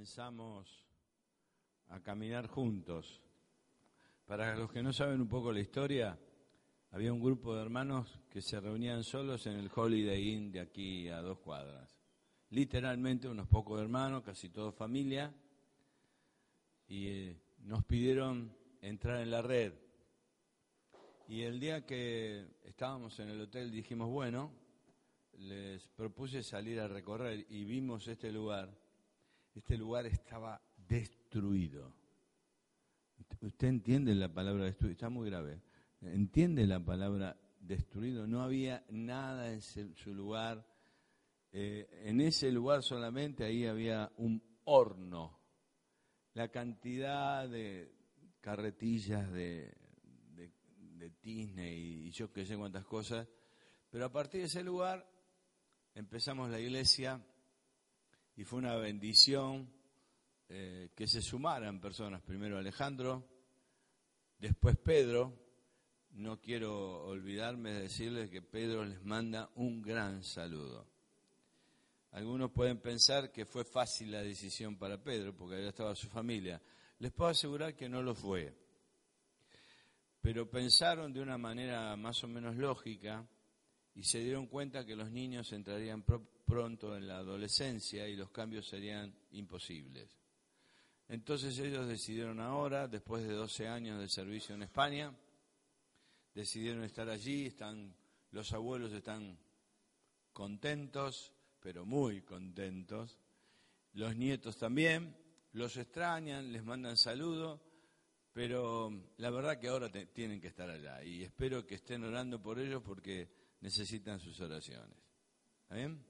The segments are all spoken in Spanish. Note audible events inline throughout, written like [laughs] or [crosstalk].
Comenzamos a caminar juntos. Para los que no saben un poco la historia, había un grupo de hermanos que se reunían solos en el Holiday Inn de aquí a dos cuadras. Literalmente unos pocos hermanos, casi todos familia, y eh, nos pidieron entrar en la red. Y el día que estábamos en el hotel dijimos, bueno, les propuse salir a recorrer y vimos este lugar. Este lugar estaba destruido. ¿Usted entiende la palabra destruido? Está muy grave. ¿Entiende la palabra destruido? No había nada en su lugar. Eh, en ese lugar solamente ahí había un horno. La cantidad de carretillas de, de, de Disney y yo qué sé cuántas cosas. Pero a partir de ese lugar empezamos la iglesia y fue una bendición eh, que se sumaran personas. Primero Alejandro, después Pedro. No quiero olvidarme de decirles que Pedro les manda un gran saludo. Algunos pueden pensar que fue fácil la decisión para Pedro, porque allá estaba su familia. Les puedo asegurar que no lo fue. Pero pensaron de una manera más o menos lógica y se dieron cuenta que los niños entrarían pronto en la adolescencia y los cambios serían imposibles. Entonces ellos decidieron ahora, después de 12 años de servicio en España, decidieron estar allí, están, los abuelos están contentos, pero muy contentos, los nietos también, los extrañan, les mandan saludos, pero la verdad que ahora tienen que estar allá y espero que estén orando por ellos porque necesitan sus oraciones. ¿Está?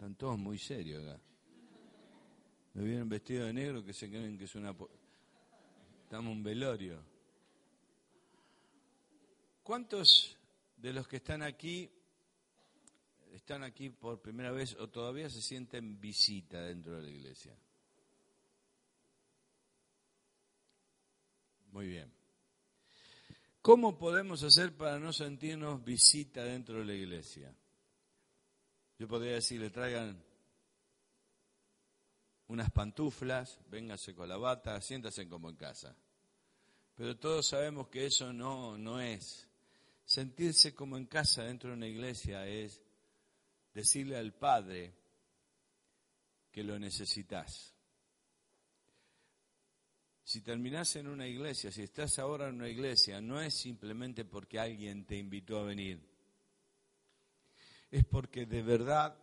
Están todos muy serios acá. Me vieron vestido de negro que se creen que es una... Estamos un velorio. ¿Cuántos de los que están aquí están aquí por primera vez o todavía se sienten visita dentro de la iglesia? Muy bien. ¿Cómo podemos hacer para no sentirnos visita dentro de la iglesia? Yo podría decirle, traigan unas pantuflas, véngase con la bata, siéntase como en casa. Pero todos sabemos que eso no, no es. Sentirse como en casa dentro de una iglesia es decirle al Padre que lo necesitas. Si terminás en una iglesia, si estás ahora en una iglesia, no es simplemente porque alguien te invitó a venir. Es porque de verdad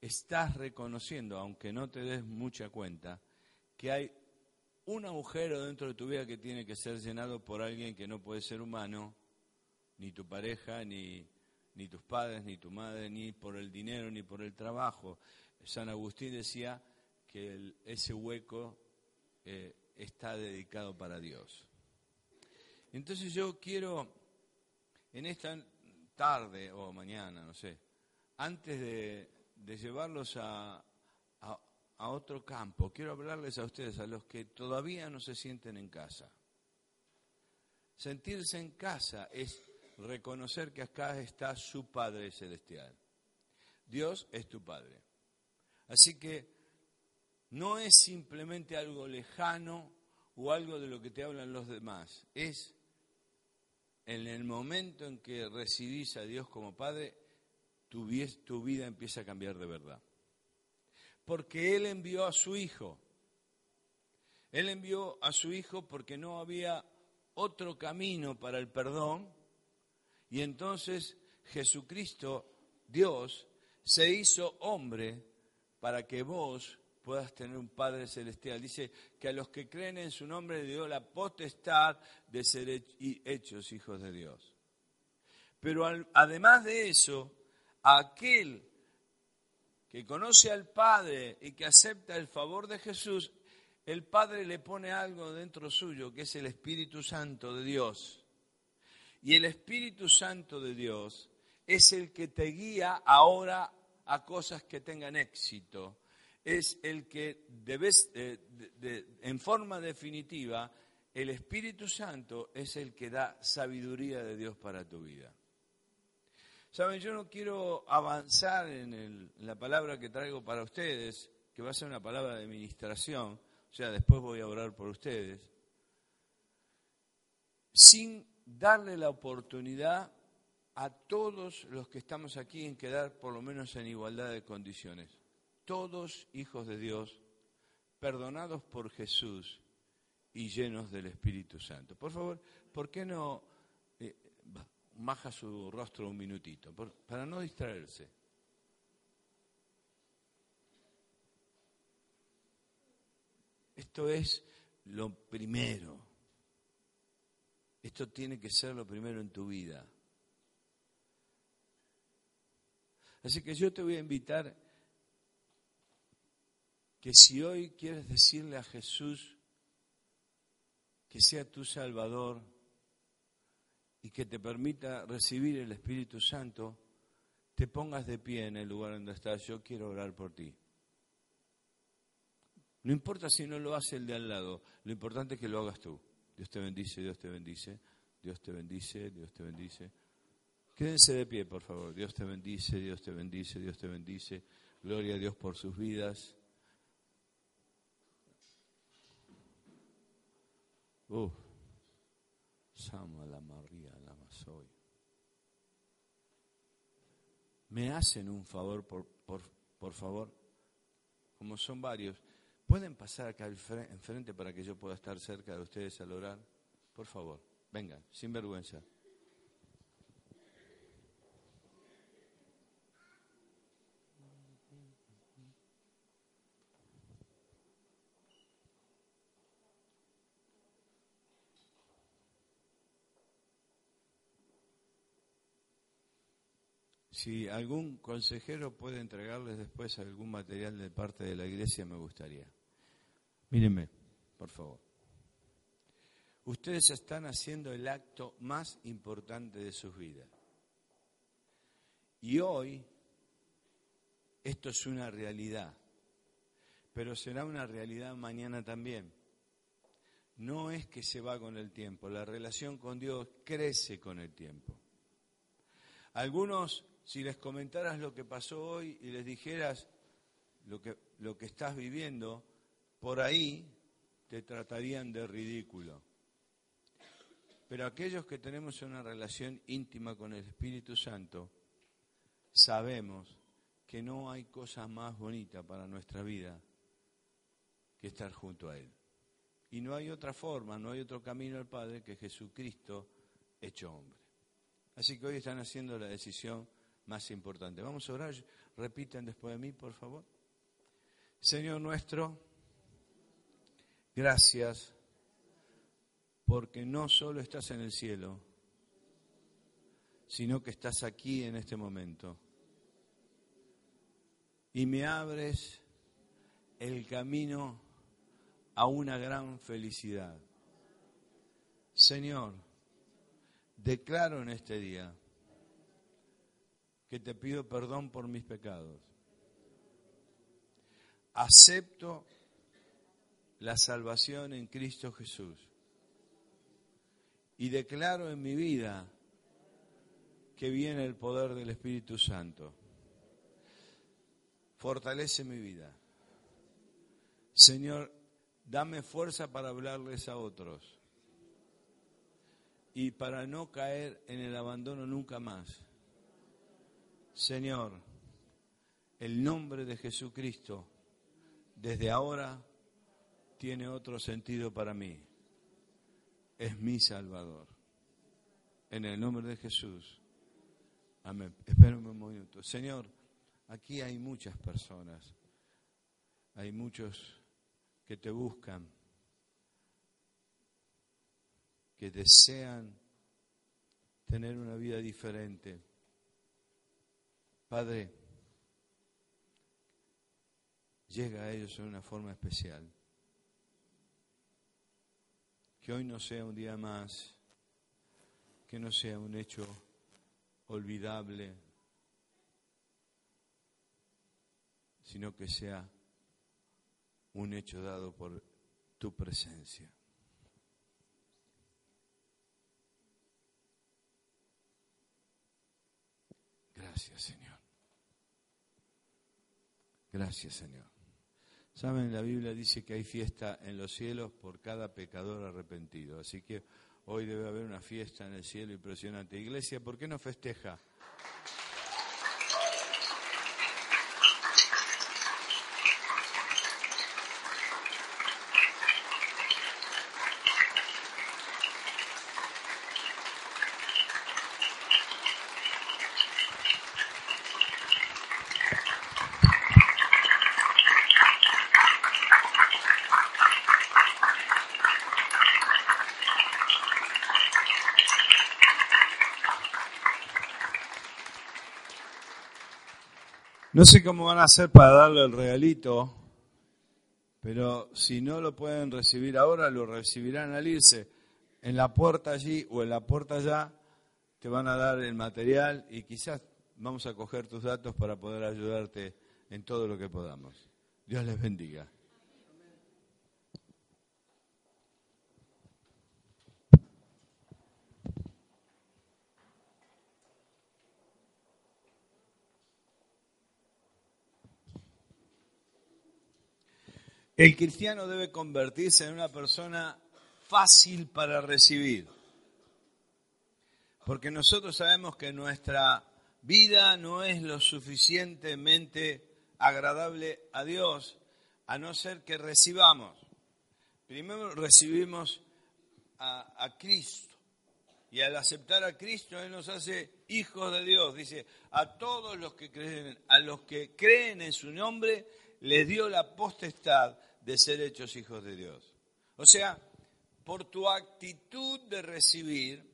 estás reconociendo, aunque no te des mucha cuenta, que hay un agujero dentro de tu vida que tiene que ser llenado por alguien que no puede ser humano, ni tu pareja, ni, tus padres, ni tu madre, ni por el dinero, ni por el trabajo. San Agustín decía que ese hueco eh, está dedicado para Dios. Entonces yo quiero, en esta tarde o mañana, no sé, antes de, llevarlos a, otro campo, quiero hablarles a ustedes, a los que todavía no se sienten en casa. Sentirse en casa es reconocer que acá está su Padre Celestial. Dios es tu Padre. Así que no es simplemente algo lejano o algo de lo que te hablan los demás. Es en el momento en que recibís a Dios como Padre, tu, tu vida empieza a cambiar de verdad. Porque Él envió a su Hijo. Él envió a su Hijo porque no había otro camino para el perdón. Y entonces Jesucristo, Dios, se hizo hombre para que vos puedas tener un Padre Celestial. Dice que a los que creen en su nombre le dio la potestad de ser hechos hijos de Dios. Pero además de eso, aquel que conoce al Padre y que acepta el favor de Jesús, el Padre le pone algo dentro suyo, que es el Espíritu Santo de Dios. Y el Espíritu Santo de Dios es el que te guía ahora a cosas que tengan éxito. Es el que eh, en forma definitiva, el Espíritu Santo es el que da sabiduría de Dios para tu vida. Saben, yo no quiero avanzar en, la palabra que traigo para ustedes, que va a ser una palabra de ministración, o sea, después voy a orar por ustedes, sin darle la oportunidad a todos los que estamos aquí en quedar por lo menos en igualdad de condiciones. Todos hijos de Dios, perdonados por Jesús y llenos del Espíritu Santo. Por favor, ¿por qué no eh, baja su rostro un minutito? para no distraerse. Esto es lo primero. Esto tiene que ser lo primero en tu vida. Así que yo te voy a invitar que si hoy quieres decirle a Jesús que sea tu Salvador y que te permita recibir el Espíritu Santo, te pongas de pie en el lugar donde estás. Yo quiero orar por ti. No importa si no lo hace el de al lado, lo importante es que lo hagas tú. Dios te bendice, Dios te bendice, Dios te bendice, Dios te bendice. Quédense de pie, por favor. Dios te bendice, Dios te bendice, Dios te bendice. Gloria a Dios por sus vidas. Uh, Sama la María, Masoy. Me hacen un favor, por, por, por favor, como son varios. ¿Pueden pasar acá enfrente para que yo pueda estar cerca de ustedes al orar? Por favor, vengan, sin vergüenza. Si algún consejero puede entregarles después algún material de parte de la iglesia, me gustaría. Mírenme, por favor. Ustedes están haciendo el acto más importante de sus vidas. Y hoy esto es una realidad, pero será una realidad mañana también. No es que se va con el tiempo, la relación con Dios crece con el tiempo. Algunos si les comentaras lo que pasó hoy y les dijeras lo que, lo que estás viviendo, por ahí te tratarían de ridículo. Pero aquellos que tenemos una relación íntima con el Espíritu Santo, sabemos que no hay cosa más bonita para nuestra vida que estar junto a Él. Y no hay otra forma, no hay otro camino al Padre que Jesucristo hecho hombre. Así que hoy están haciendo la decisión más importante. Vamos a orar, repiten después de mí, por favor. Señor nuestro, gracias porque no solo estás en el cielo, sino que estás aquí en este momento. Y me abres el camino a una gran felicidad. Señor, declaro en este día que te pido perdón por mis pecados. Acepto la salvación en Cristo Jesús y declaro en mi vida que viene el poder del Espíritu Santo. Fortalece mi vida. Señor, dame fuerza para hablarles a otros y para no caer en el abandono nunca más. Señor, el nombre de Jesucristo desde ahora tiene otro sentido para mí. Es mi Salvador. En el nombre de Jesús. Amén. Espérenme un momento. Señor, aquí hay muchas personas. Hay muchos que te buscan, que desean tener una vida diferente Padre, llega a ellos en una forma especial. Que hoy no sea un día más, que no sea un hecho olvidable, sino que sea un hecho dado por tu presencia. Gracias, Señor. Gracias, Señor. Saben, la Biblia dice que hay fiesta en los cielos por cada pecador arrepentido. Así que hoy debe haber una fiesta en el cielo impresionante. Iglesia, ¿por qué no festeja? No sé cómo van a hacer para darle el regalito, pero si no lo pueden recibir ahora, lo recibirán al irse. En la puerta allí o en la puerta allá te van a dar el material y quizás vamos a coger tus datos para poder ayudarte en todo lo que podamos. Dios les bendiga. El cristiano debe convertirse en una persona fácil para recibir. Porque nosotros sabemos que nuestra vida no es lo suficientemente agradable a Dios, a no ser que recibamos. Primero recibimos a, Cristo. Y al aceptar a Cristo, Él nos hace hijos de Dios. Dice, a todos los que creen, a los que creen en su nombre, les dio la potestad de ser hechos hijos de Dios. O sea, por tu actitud de recibir,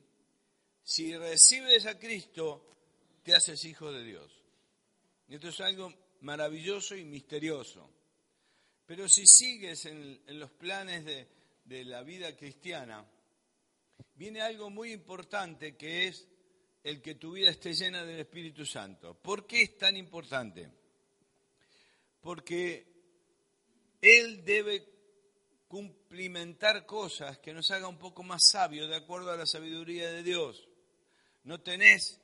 si recibes a Cristo, te haces hijo de Dios. Y esto es algo maravilloso y misterioso. Pero si sigues en, los planes de, de la vida cristiana, viene algo muy importante que es el que tu vida esté llena del Espíritu Santo. ¿Por qué es tan importante? Porque Él debe cumplimentar cosas que nos haga un poco más sabios de acuerdo a la sabiduría de Dios. No tenés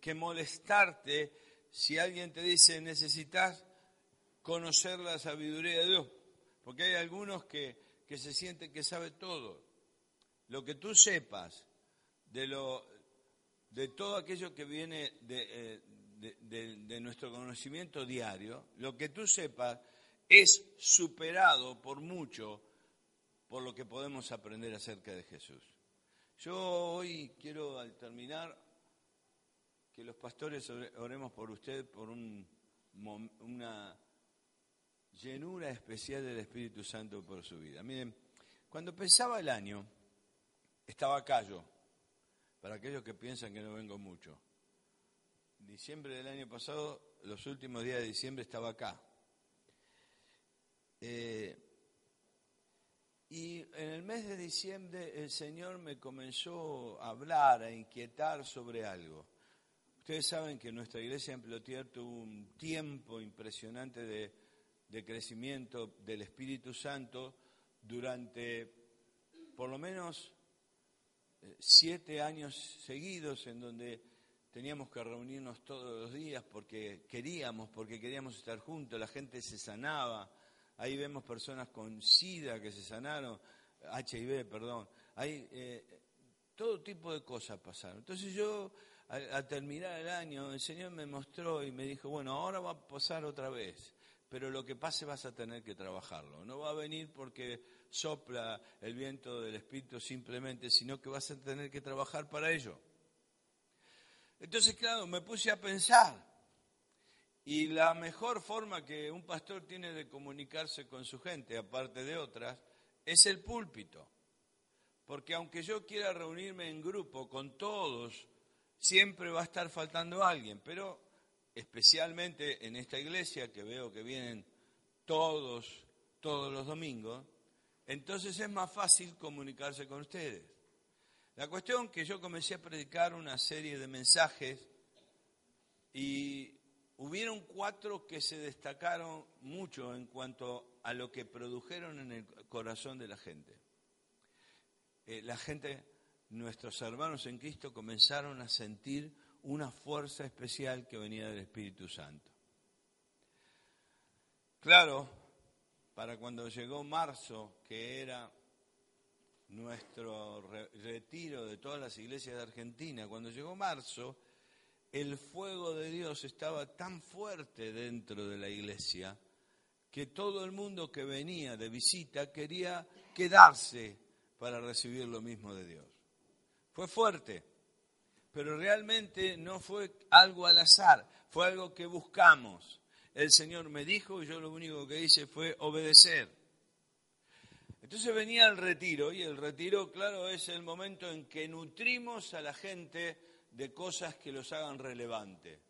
que, molestarte si alguien te dice necesitas conocer la sabiduría de Dios, porque hay algunos que, que se sienten que sabe todo. Lo que tú sepas de, lo, de todo aquello que viene de, de, nuestro conocimiento diario, lo que tú sepas es superado por mucho por lo que podemos aprender acerca de Jesús. Yo hoy quiero, al terminar, que los pastores oremos por usted por una llenura especial del Espíritu Santo por su vida. Miren, cuando pensaba el año, estaba yo, para aquellos que piensan que no vengo mucho diciembre del año pasado, los últimos días de diciembre estaba acá. Eh, y en el mes de diciembre el Señor me comenzó a hablar, a inquietar sobre algo. Ustedes saben que nuestra iglesia en Plotier tuvo un tiempo impresionante de, crecimiento del Espíritu Santo durante por lo menos eh, siete años seguidos en donde teníamos que reunirnos todos los días porque queríamos, porque queríamos estar juntos, la gente se sanaba, ahí vemos personas con SIDA que se sanaron, HIV, perdón, hay eh, todo tipo de cosas pasaron. Entonces yo, al, terminar el año, el Señor me mostró y me dijo, bueno, ahora va a pasar otra vez, pero lo que pase vas a tener que trabajarlo, no va a venir porque sopla el viento del Espíritu simplemente, sino que vas a tener que trabajar para ello. Entonces, claro, me puse a pensar. Y la mejor forma que un pastor tiene de comunicarse con su gente, aparte de otras, es el púlpito. Porque aunque yo quiera reunirme en grupo con todos, siempre va a estar faltando alguien. Pero especialmente en esta iglesia, que veo que vienen todos, todos los domingos, entonces es más fácil comunicarse con ustedes. La cuestión que yo comencé a predicar una serie de mensajes y hubieron cuatro que se destacaron mucho en cuanto a lo que produjeron en el corazón de la gente. Eh, la gente, nuestros hermanos en Cristo, comenzaron a sentir una fuerza especial que venía del Espíritu Santo. Claro, para cuando llegó marzo, que era nuestro retiro de todas las iglesias de Argentina, cuando llegó marzo, el fuego de Dios estaba tan fuerte dentro de la iglesia que todo el mundo que venía de visita quería quedarse para recibir lo mismo de Dios. Fue fuerte, pero realmente no fue algo al azar, fue algo que buscamos. El Señor me dijo y yo lo único que hice fue obedecer. Entonces venía el retiro y el retiro, claro, es el momento en que nutrimos a la gente de cosas que los hagan relevante.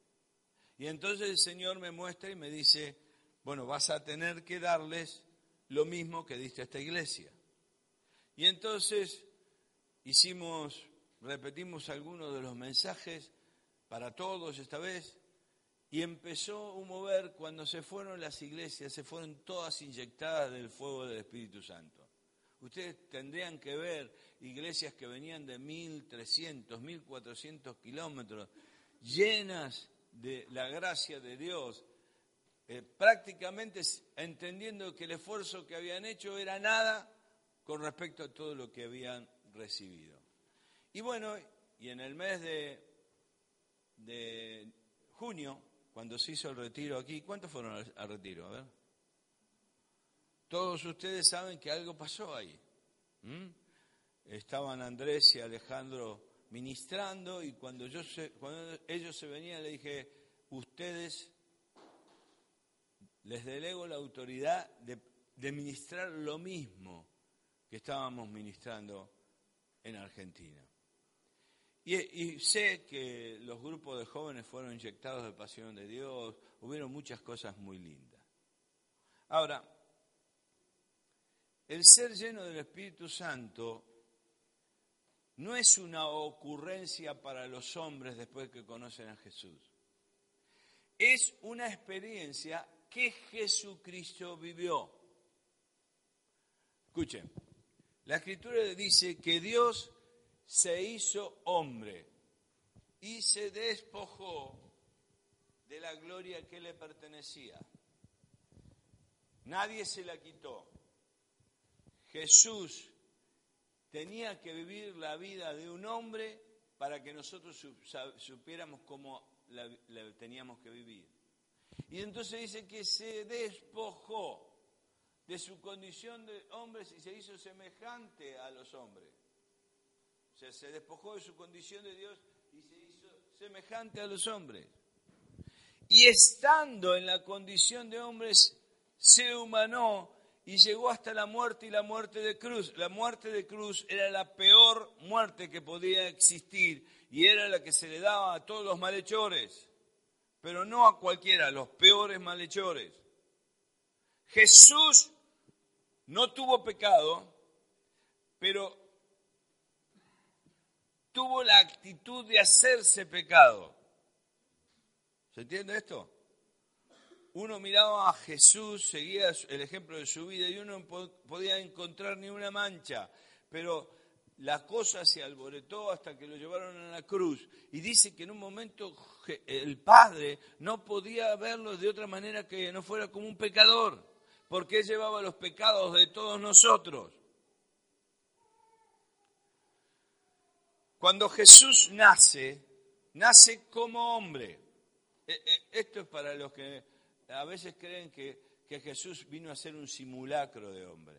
Y entonces el Señor me muestra y me dice, bueno, vas a tener que darles lo mismo que diste a esta iglesia. Y entonces hicimos, repetimos algunos de los mensajes para todos esta vez, y empezó un mover cuando se fueron las iglesias, se fueron todas inyectadas del fuego del Espíritu Santo. Ustedes tendrían que ver iglesias que venían de 1.300, 1.400 kilómetros, llenas de la gracia de Dios, eh, prácticamente entendiendo que el esfuerzo que habían hecho era nada con respecto a todo lo que habían recibido. Y bueno, y en el mes de, junio, cuando se hizo el retiro aquí, ¿cuántos fueron al, retiro? A ver. Todos ustedes saben que algo pasó ahí. Estaban Andrés y Alejandro ministrando y cuando, ellos se venían le dije, ustedes les delego la autoridad de, de ministrar lo mismo que estábamos ministrando en Argentina. Y, sé que los grupos de jóvenes fueron inyectados de pasión de Dios, hubieron muchas cosas muy lindas. Ahora, el ser lleno del Espíritu Santo no es una ocurrencia para los hombres después que conocen a Jesús. Es una experiencia que Jesucristo vivió. Escuchen, la escritura dice que Dios se hizo hombre y se despojó de la gloria que le pertenecía. Nadie se la quitó. Jesús tenía que vivir la vida de un hombre para que nosotros supiéramos cómo la, teníamos que vivir. Y entonces dice que se despojó de su condición de hombre y se hizo semejante a los hombres. O sea, se despojó de su condición de Dios y se hizo semejante a los hombres. Y estando en la condición de hombres, se humanó y llegó hasta la muerte y la muerte de cruz. La muerte de cruz era la peor muerte que podía existir y era la que se le daba a todos los malhechores, pero no a cualquiera, a los peores malhechores. Jesús no tuvo pecado, pero tuvo la actitud de hacerse pecado. ¿Se entiende esto? Uno miraba a Jesús, seguía el ejemplo de su vida y uno no podía encontrar ni una mancha, pero la cosa se alboretó hasta que lo llevaron a la cruz. Y dice que en un momento el Padre no podía verlo de otra manera que no fuera como un pecador, porque él llevaba los pecados de todos nosotros. Cuando Jesús nace, nace como hombre. E, e, esto es para los que a veces creen que, Jesús vino a ser un simulacro de hombre.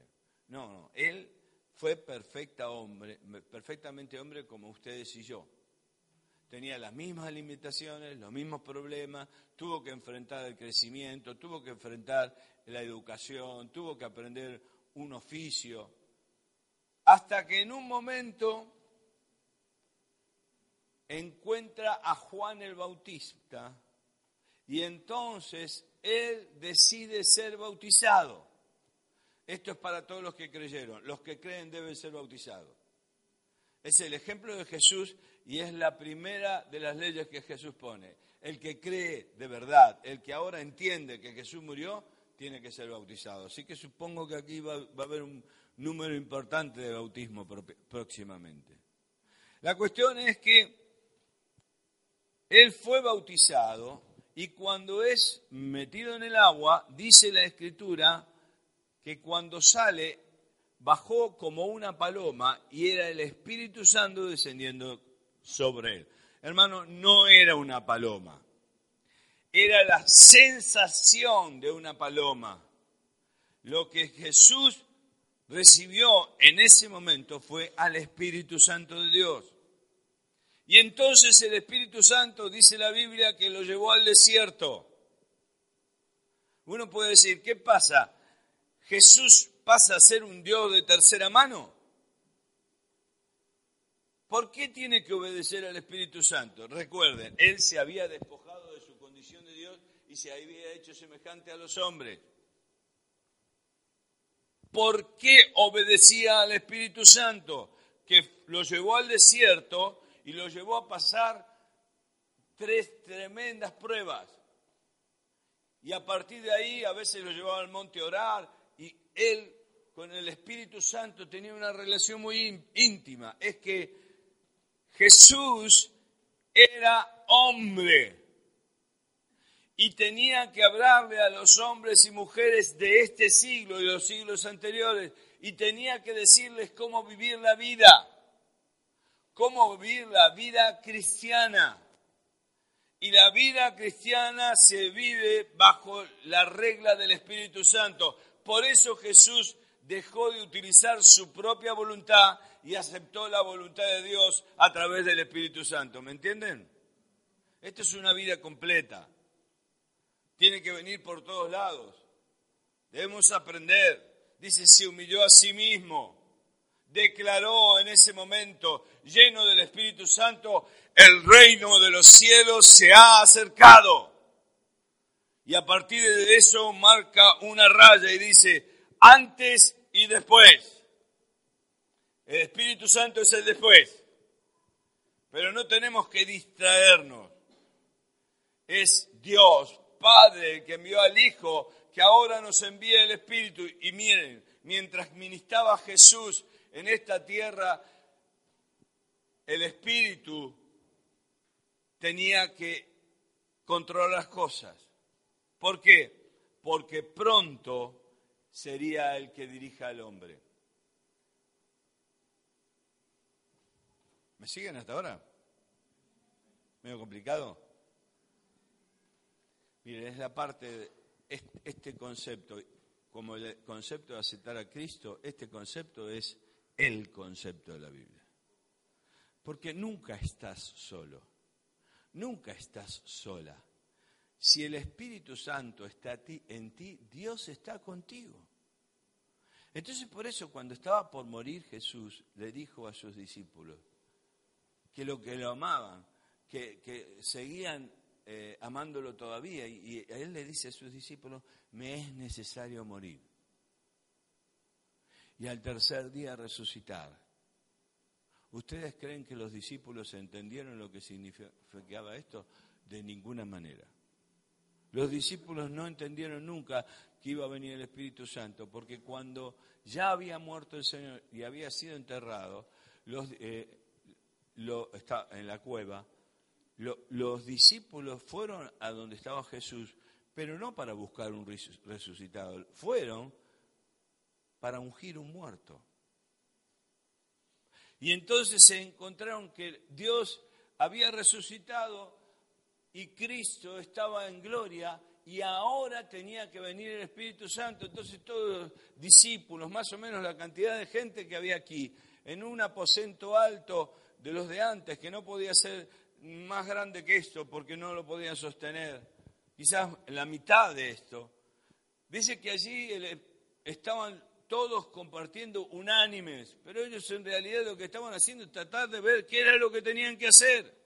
No, no, Él fue perfecta hombre, perfectamente hombre como ustedes y yo. Tenía las mismas limitaciones, los mismos problemas, tuvo que enfrentar el crecimiento, tuvo que enfrentar la educación, tuvo que aprender un oficio, hasta que en un momento encuentra a Juan el Bautista Y entonces él decide ser bautizado. Esto es para todos los que creyeron. Los que creen deben ser bautizados. Es el ejemplo de Jesús y es la primera de las leyes que Jesús pone. El que cree de verdad, el que ahora entiende que Jesús murió, tiene que ser bautizado. Así que supongo que aquí va, a haber un número importante de bautismo próximamente. La cuestión es que él fue bautizado y cuando es metido en el agua, dice la escritura que cuando sale bajó como una paloma y era el Espíritu Santo descendiendo sobre él. Hermano, no era una paloma, era la sensación de una paloma. Lo que Jesús recibió en ese momento fue al Espíritu Santo de Dios. Y entonces el Espíritu Santo, dice la Biblia, que lo llevó al desierto. Uno puede decir, ¿qué pasa? ¿Jesús pasa a ser un Dios de tercera mano? ¿Por qué tiene que obedecer al Espíritu Santo? Recuerden, Él se había despojado de su condición de Dios y se había hecho semejante a los hombres. ¿Por qué obedecía al Espíritu Santo? Que lo llevó al desierto y lo llevó a pasar tres tremendas pruebas. Y a partir de ahí a veces lo llevaba al monte a orar y él con el Espíritu Santo tenía una relación muy íntima. Es que Jesús era hombre y tenía que hablarle a los hombres y mujeres de este siglo y los siglos anteriores y tenía que decirles cómo vivir la vida cómo vivir la vida cristiana. Y la vida cristiana se vive bajo la regla del Espíritu Santo. Por eso Jesús dejó de utilizar su propia voluntad y aceptó la voluntad de Dios a través del Espíritu Santo. ¿Me entienden? Esto es una vida completa. Tiene que venir por todos lados. Debemos aprender. Dice, se humilló a sí mismo declaró en ese momento, lleno del Espíritu Santo, el reino de los cielos se ha acercado. Y a partir de eso marca una raya y dice, antes y después. El Espíritu Santo es el después. Pero no tenemos que distraernos. Es Dios, Padre, que envió al Hijo, que ahora nos envía el Espíritu. Y miren, mientras ministraba Jesús en esta tierra, el Espíritu tenía que controlar las cosas. ¿Por qué? Porque pronto sería el que dirija al hombre. ¿Me siguen hasta ahora? ¿Medio complicado? Miren, es la parte de este concepto, como el concepto de aceptar a Cristo, este concepto es el concepto de la Biblia. Porque nunca estás solo, nunca estás sola. Si el Espíritu Santo está en ti, Dios está contigo. Entonces por eso cuando estaba por morir Jesús le dijo a sus discípulos que lo que lo amaban, que, seguían eh, amándolo todavía, y, y él le dice a sus discípulos, me es necesario morir y al tercer día resucitar. ¿Ustedes creen que los discípulos entendieron lo que significaba esto? De ninguna manera. Los discípulos no entendieron nunca que iba a venir el Espíritu Santo, porque cuando ya había muerto el Señor y había sido enterrado, eh, en la cueva, los discípulos fueron a donde estaba Jesús, pero no para buscar un resucitado, fueron para ungir un muerto. Y entonces se encontraron que Dios había resucitado y Cristo estaba en gloria y ahora tenía que venir el Espíritu Santo. Entonces todos los discípulos, más o menos la cantidad de gente que había aquí, en un aposento alto de los de antes, que no podía ser más grande que esto porque no lo podían sostener, quizás la mitad de esto, dice que allí estaban todos compartiendo unánimes, pero ellos en realidad lo que estaban haciendo es tratar de ver qué era lo que tenían que hacer.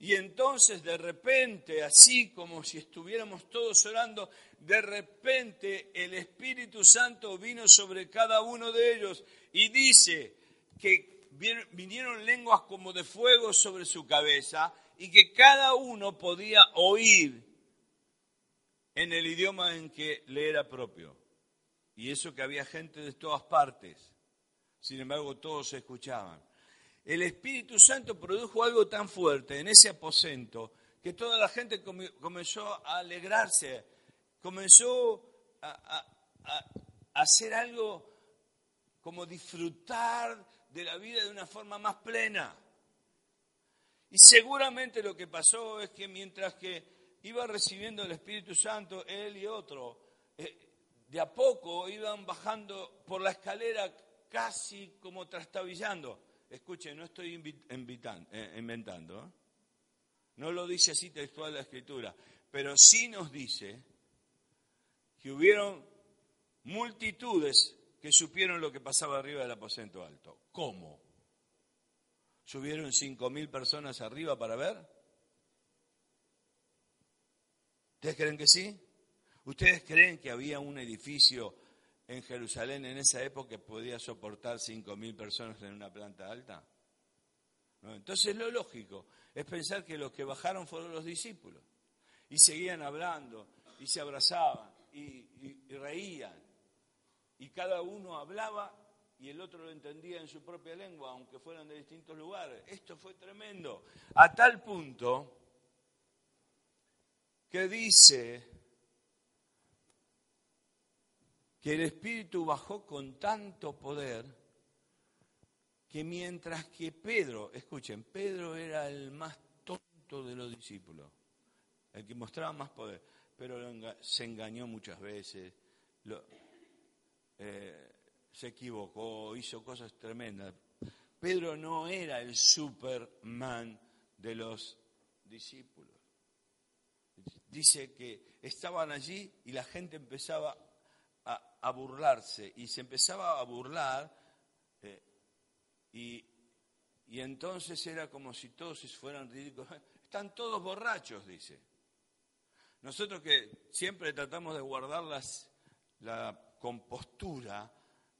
Y entonces de repente, así como si estuviéramos todos orando, de repente el Espíritu Santo vino sobre cada uno de ellos y dice que vinieron lenguas como de fuego sobre su cabeza y que cada uno podía oír en el idioma en que le era propio. Y eso que había gente de todas partes. Sin embargo, todos se escuchaban el Espíritu Santo produjo algo tan fuerte en ese aposento que toda la gente comenzó a alegrarse, comenzó a, hacer algo como disfrutar de la vida de una forma más plena. Y seguramente lo que pasó es que mientras que iba recibiendo el Espíritu Santo, él y otro, eh, de a poco iban bajando por la escalera casi como trastabillando. Escuchen, no estoy eh, inventando, ¿eh? no lo dice así textual la escritura, pero sí nos dice que hubieron multitudes que supieron lo que pasaba arriba del aposento alto. ¿Cómo? ¿Subieron cinco mil personas arriba para ver? ¿Ustedes creen que sí? ¿Ustedes creen que había un edificio en Jerusalén en esa época podía soportar 5.000 personas en una planta alta? Entonces lo lógico es pensar que los que bajaron fueron los discípulos y seguían hablando y se abrazaban y reían y cada uno hablaba y el otro lo entendía en su propia lengua, aunque fueran de distintos lugares. Esto fue tremendo, a tal punto que dice que el Espíritu bajó con tanto poder que mientras que Pedro, escuchen, Pedro era el más tonto de los discípulos, el que mostraba más poder, pero se engañó muchas veces, eh, se equivocó, hizo cosas tremendas. Pedro no era el Superman de los discípulos. Dice que estaban allí y la gente empezaba a, burlarse y se empezaba a burlar eh, y, y entonces era como si todos fueran ridículos. [laughs] Están todos borrachos, dice. Nosotros que siempre tratamos de guardar las, la compostura,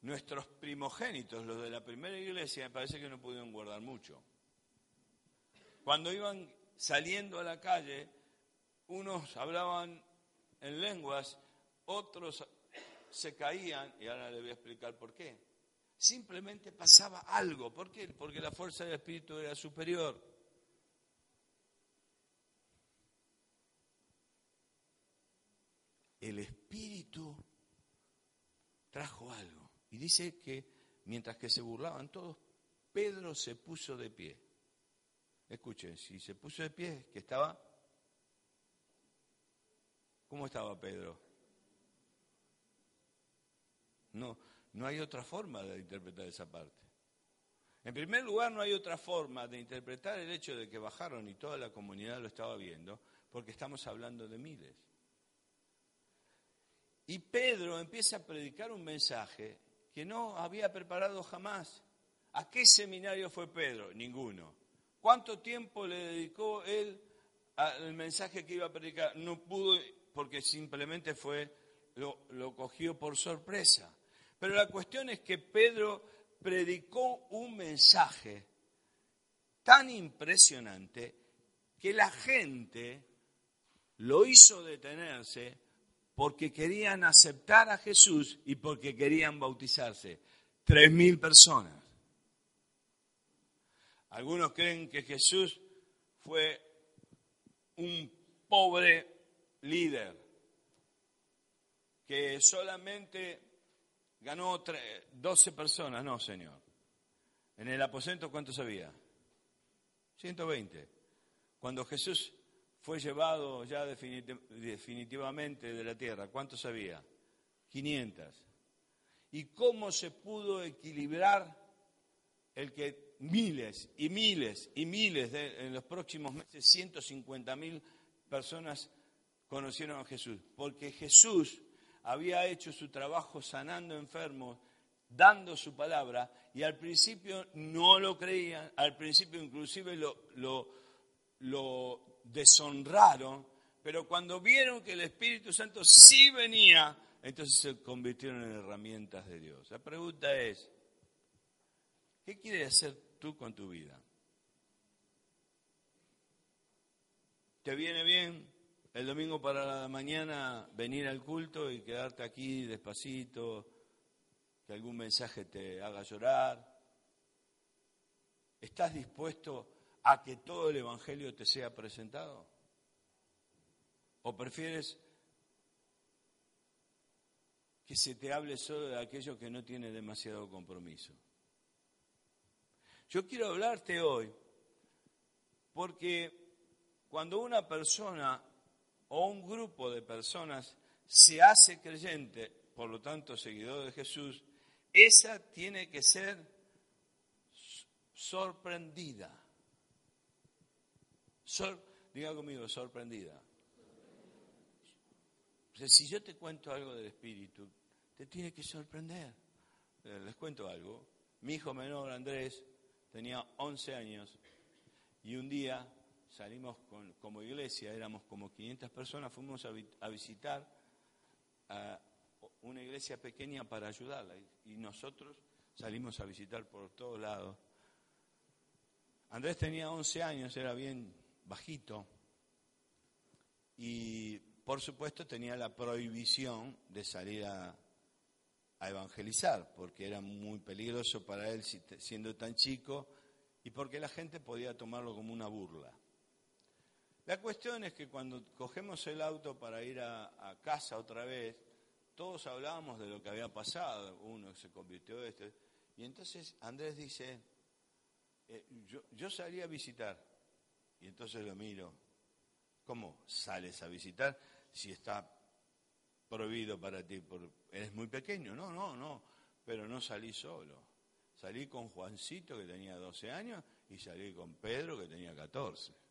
nuestros primogénitos, los de la primera iglesia, me parece que no pudieron guardar mucho. Cuando iban saliendo a la calle, unos hablaban en lenguas, otros se caían, y ahora le voy a explicar por qué. Simplemente pasaba algo. ¿Por qué? Porque la fuerza del Espíritu era superior. El Espíritu trajo algo. Y dice que mientras que se burlaban todos, Pedro se puso de pie. Escuchen, si se puso de pie, que estaba... ¿Cómo estaba Pedro? No, no hay otra forma de interpretar esa parte. En primer lugar, no hay otra forma de interpretar el hecho de que bajaron y toda la comunidad lo estaba viendo, porque estamos hablando de miles. Y Pedro empieza a predicar un mensaje que no había preparado jamás. ¿A qué seminario fue Pedro? Ninguno. ¿Cuánto tiempo le dedicó él al mensaje que iba a predicar? No pudo porque simplemente fue, lo cogió por sorpresa. Pero la cuestión es que Pedro predicó un mensaje tan impresionante que la gente lo hizo detenerse porque querían aceptar a Jesús y porque querían bautizarse. Tres mil personas. Algunos creen que Jesús fue un pobre líder, que solamente ganó 12 personas, no, señor. En el aposento, ¿cuántos había? 120. Cuando Jesús fue llevado ya definitivamente de la tierra, ¿cuántos había? 500. ¿Y cómo se pudo equilibrar el que miles y miles y miles de, en los próximos meses, 150 mil personas conocieron a Jesús? Porque Jesús había hecho su trabajo sanando enfermos, dando su palabra, y al principio no lo creían, al principio inclusive lo, deshonraron, pero cuando vieron que el Espíritu Santo sí venía, entonces se convirtieron en herramientas de Dios. La pregunta es, ¿qué quieres hacer tú con tu vida? ¿Te viene bien el domingo para la mañana venir al culto y quedarte aquí despacito, que algún mensaje te haga llorar? ¿Estás dispuesto a que todo el Evangelio te sea presentado? ¿O prefieres que se te hable solo de aquello que no tiene demasiado compromiso? Yo quiero hablarte hoy porque cuando una persona o un grupo de personas se hace creyente, por lo tanto seguidor de Jesús, esa tiene que ser sorprendida. diga conmigo, sorprendida. si yo te cuento algo del Espíritu, te tiene que sorprender. Eh, les cuento algo. Mi hijo menor, Andrés, tenía 11 años y un día salimos como iglesia, éramos como 500 personas, fuimos a, visitar a una iglesia pequeña para ayudarla y, nosotros salimos a visitar por todos lados. Andrés tenía 11 años, era bien bajito y por supuesto tenía la prohibición de salir a evangelizar, porque era muy peligroso para él siendo tan chico y porque la gente podía tomarlo como una burla. La cuestión es que cuando cogemos el auto para ir a, casa otra vez, todos hablábamos de lo que había pasado, uno se convirtió en este, y entonces Andrés dice, eh, yo, salí a visitar, y entonces lo miro, ¿cómo sales a visitar si está prohibido para ti? eres muy pequeño, no, no, no, pero no salí solo. Salí con Juancito, que tenía 12 años, y salí con Pedro, que tenía 14.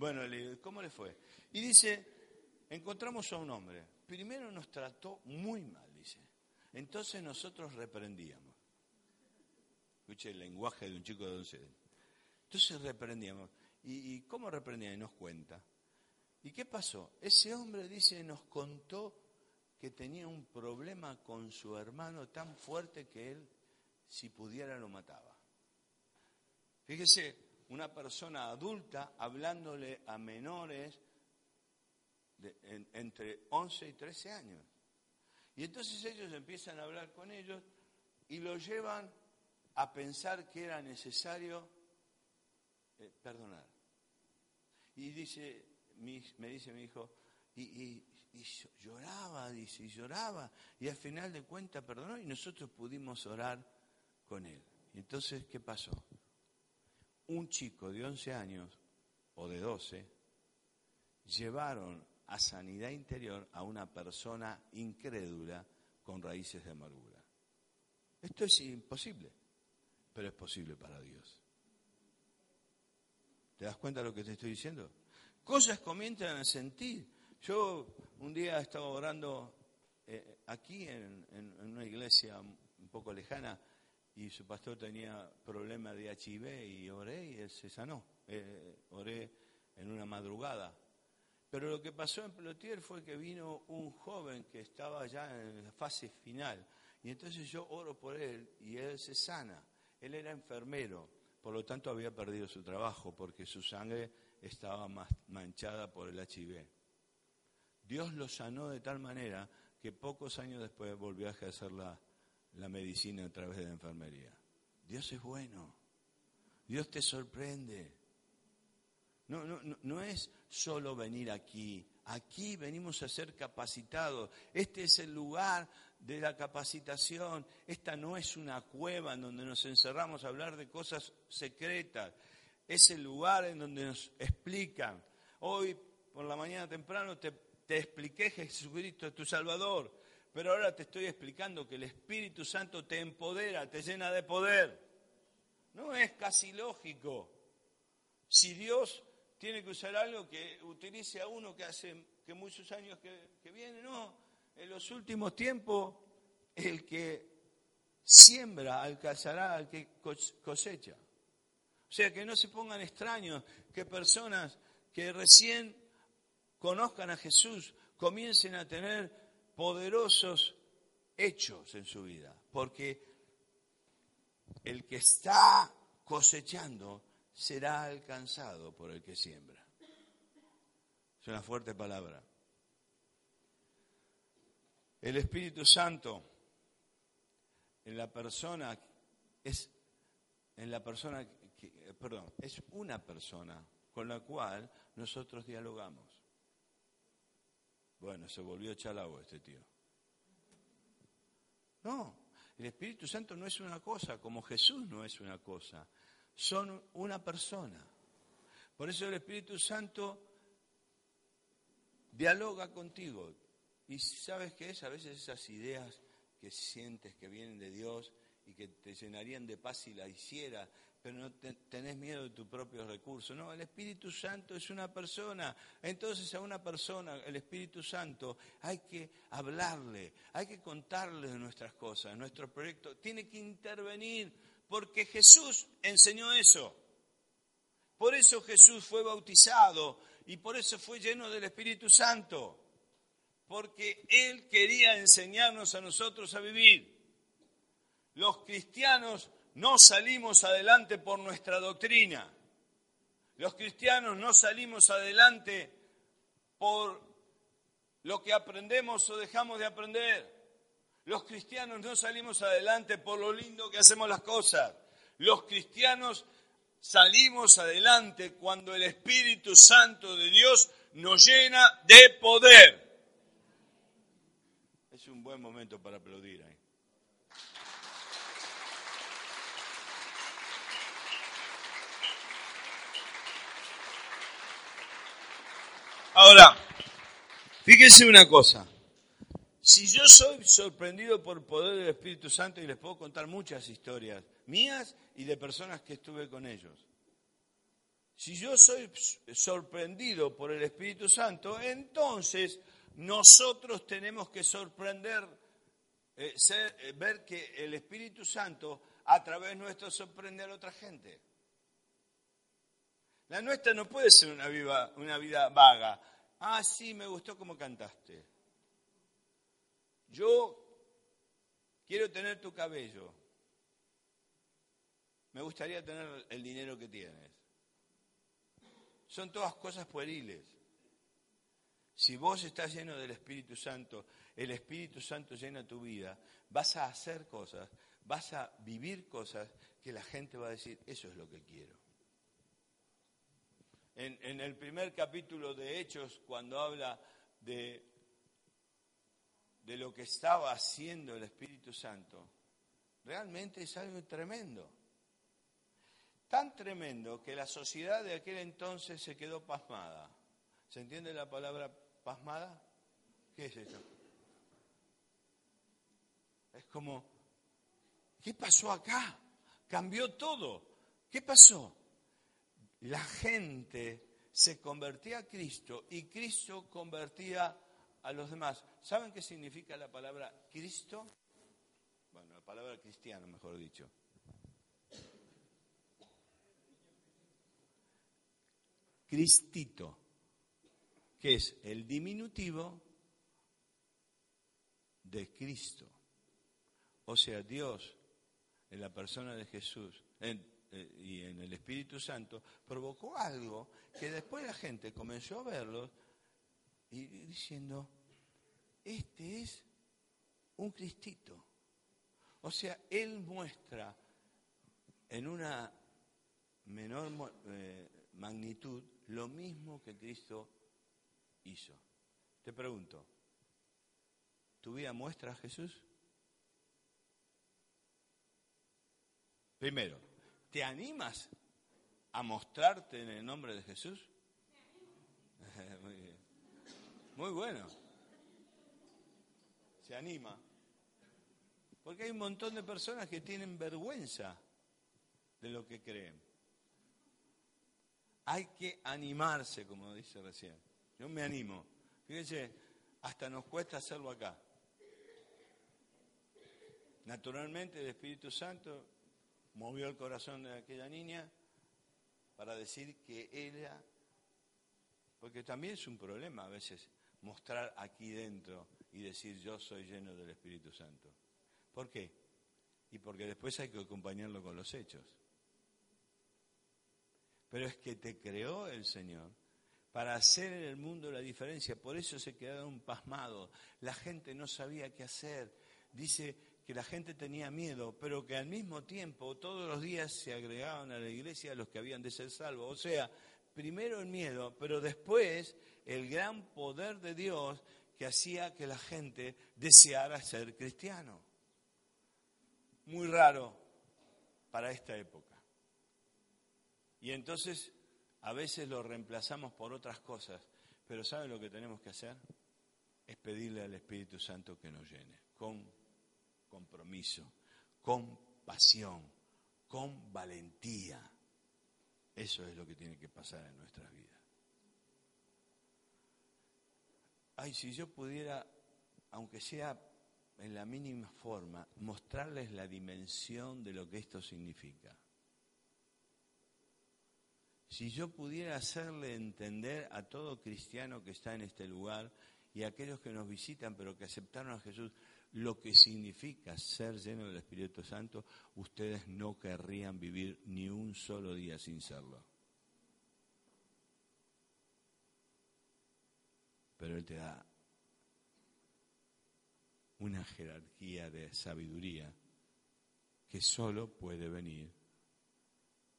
Bueno, ¿cómo le fue? Y dice, encontramos a un hombre. Primero nos trató muy mal, dice. Entonces nosotros reprendíamos. Escuche el lenguaje de un chico de 11 años. Entonces reprendíamos. ¿Y, cómo reprendía? Y nos cuenta. ¿Y qué pasó? Ese hombre, dice, nos contó que tenía un problema con su hermano tan fuerte que él, si pudiera, lo mataba. Fíjese, una persona adulta hablándole a menores entre 11 y 13 años. Y entonces ellos empiezan a hablar con ellos y lo llevan a pensar que era necesario eh, perdonar. Y dice, me dice mi hijo, y, lloraba, dice, y lloraba, y al final de cuentas perdonó y nosotros pudimos orar con él. Entonces, ¿qué pasó? Un chico de 11 años o de 12 llevaron a sanidad interior a una persona incrédula con raíces de amargura. Esto es imposible, pero es posible para Dios. ¿Te das cuenta de lo que te estoy diciendo? Cosas comienzan a sentir. Yo un día estaba orando eh, aquí en, en, una iglesia un poco lejana y su pastor tenía problemas de HIV y oré y él se sanó. Eh, oré en una madrugada. Pero lo que pasó en Plotier fue que vino un joven que estaba ya en la fase final. Y entonces yo oro por él y él se sana. Él era enfermero, por lo tanto había perdido su trabajo porque su sangre estaba manchada por el HIV. Dios lo sanó de tal manera que pocos años después volvió a ejercer la, la medicina a través de la enfermería. Dios es bueno. Dios te sorprende. No, no, no, es solo venir aquí. Aquí venimos a ser capacitados. Este es el lugar de la capacitación. Esta no es una cueva en donde nos encerramos a hablar de cosas secretas. Es el lugar en donde nos explican. Hoy, por la mañana temprano, te, te expliqué Jesucristo, tu Salvador. Pero ahora te estoy explicando que el Espíritu Santo te empodera, te llena de poder. No es casi lógico. Si Dios tiene que usar algo que utilice a uno que hace que muchos años que, viene, no. En los últimos tiempos, el que siembra alcanzará al que cosecha. O sea, que no se pongan extraños, que personas que recién conozcan a Jesús comiencen a tener poderosos hechos en su vida, porque el que está cosechando será alcanzado por el que siembra. Es una fuerte palabra. El Espíritu Santo en la persona es en la persona perdón, es una persona con la cual nosotros dialogamos. Bueno, se volvió chalao este tío. No, el Espíritu Santo no es una cosa, como Jesús no es una cosa. Son una persona. Por eso el Espíritu Santo dialoga contigo. Y sabes qué es, a veces esas ideas que sientes que vienen de Dios y que te llenarían de paz si la hicieras, pero no tenés miedo de tus propios recursos. No, el Espíritu Santo es una persona. Entonces a una persona, el Espíritu Santo, hay que hablarle, hay que contarle nuestras cosas, nuestro proyecto. Tiene que intervenir, porque Jesús enseñó eso. Por eso Jesús fue bautizado y por eso fue lleno del Espíritu Santo. Porque Él quería enseñarnos a nosotros a vivir. Los cristianos no salimos adelante por nuestra doctrina. Los cristianos no salimos adelante por lo que aprendemos o dejamos de aprender. Los cristianos no salimos adelante por lo lindo que hacemos las cosas. Los cristianos salimos adelante cuando el Espíritu Santo de Dios nos llena de poder. Es un buen momento para aplaudir ahí. Ahora, fíjense una cosa. Si yo soy sorprendido por el poder del Espíritu Santo, y les puedo contar muchas historias mías y de personas que estuve con ellos. Si yo soy sorprendido por el Espíritu Santo, entonces nosotros tenemos que sorprender, eh, eh, ver que el Espíritu Santo a través nuestro sorprende a la otra gente. La nuestra no puede ser una, vida vaga. Ah, sí, me gustó cómo cantaste. Yo quiero tener tu cabello. Me gustaría tener el dinero que tienes. Son todas cosas pueriles. Si vos estás lleno del Espíritu Santo, el Espíritu Santo llena tu vida, vas a hacer cosas, vas a vivir cosas que la gente va a decir, eso es lo que quiero en, el primer capítulo de Hechos, cuando habla de, de lo que estaba haciendo el Espíritu Santo, realmente es algo tremendo. Tan tremendo que la sociedad de aquel entonces se quedó pasmada. ¿Se entiende la palabra pasmada? ¿Qué es esto? Es como, ¿qué pasó acá? Cambió todo. ¿Qué pasó? La gente se convertía a Cristo y Cristo convertía a los demás. ¿Saben qué significa la palabra Cristo? Bueno, la palabra cristiano, mejor dicho. Cristito, que es el diminutivo de Cristo. O sea, Dios, en la persona de Jesús, eh, y en el Espíritu Santo, provocó algo que después la gente comenzó a verlo y diciendo, este es un Cristito. O sea, Él muestra en una menor eh, magnitud lo mismo que Cristo hizo. Te pregunto, ¿tu vida muestra a Jesús? Primero, ¿Te animas a mostrarte en el nombre de Jesús? [laughs] Muy bien. Muy bueno. Se anima. Porque hay un montón de personas que tienen vergüenza de lo que creen. Hay que animarse, como dice recién. Yo me animo. Fíjense, hasta nos cuesta hacerlo acá. Naturalmente el Espíritu Santo movió el corazón de aquella niña para decir que era, porque también es un problema a veces mostrar aquí dentro y decir yo soy lleno del Espíritu Santo. ¿Por qué? Y porque después hay que acompañarlo con los hechos. Pero es que te creó el Señor para hacer en el mundo la diferencia. Por eso se quedaron pasmados. La gente no sabía qué hacer. Dice que la gente tenía miedo, pero que al mismo tiempo todos los días se agregaban a la iglesia los que habían de ser salvos. O sea, primero el miedo, pero después el gran poder de Dios que hacía que la gente deseara ser cristiano. Muy raro para esta época. Y entonces a veces lo reemplazamos por otras cosas, pero ¿saben lo que tenemos que hacer? Es pedirle al Espíritu Santo que nos llene, con compromiso, con pasión, con valentía. Eso es lo que tiene que pasar en nuestras vidas. Ay, si yo pudiera, aunque sea en la mínima forma, mostrarles la dimensión de lo que esto significa. Si yo pudiera hacerle entender a todo cristiano que está en este lugar y a aquellos que nos visitan pero que aceptaron a Jesús lo que significa ser lleno del Espíritu Santo, ustedes no querrían vivir ni un solo día sin serlo. Pero Él te da una jerarquía de sabiduría que solo puede venir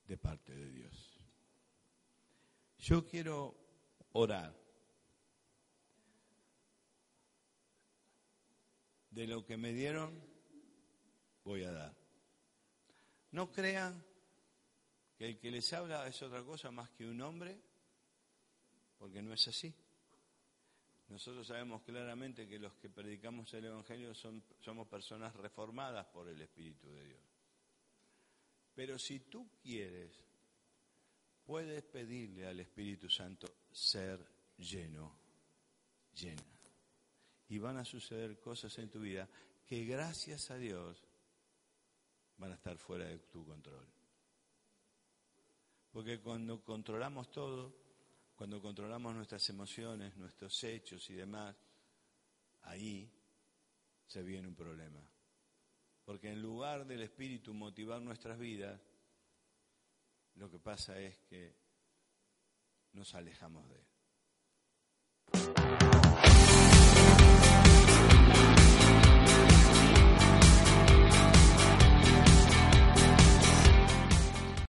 de parte de Dios. Yo quiero orar. De lo que me dieron, voy a dar. No crean que el que les habla es otra cosa más que un hombre, porque no es así. Nosotros sabemos claramente que los que predicamos el Evangelio somos personas reformadas por el Espíritu de Dios. Pero si tú quieres puedes pedirle al Espíritu Santo ser lleno, llena. Y van a suceder cosas en tu vida que gracias a Dios van a estar fuera de tu control. Porque cuando controlamos todo, cuando controlamos nuestras emociones, nuestros hechos y demás, ahí se viene un problema. Porque en lugar del Espíritu motivar nuestras vidas, lo que pasa es que nos alejamos de él.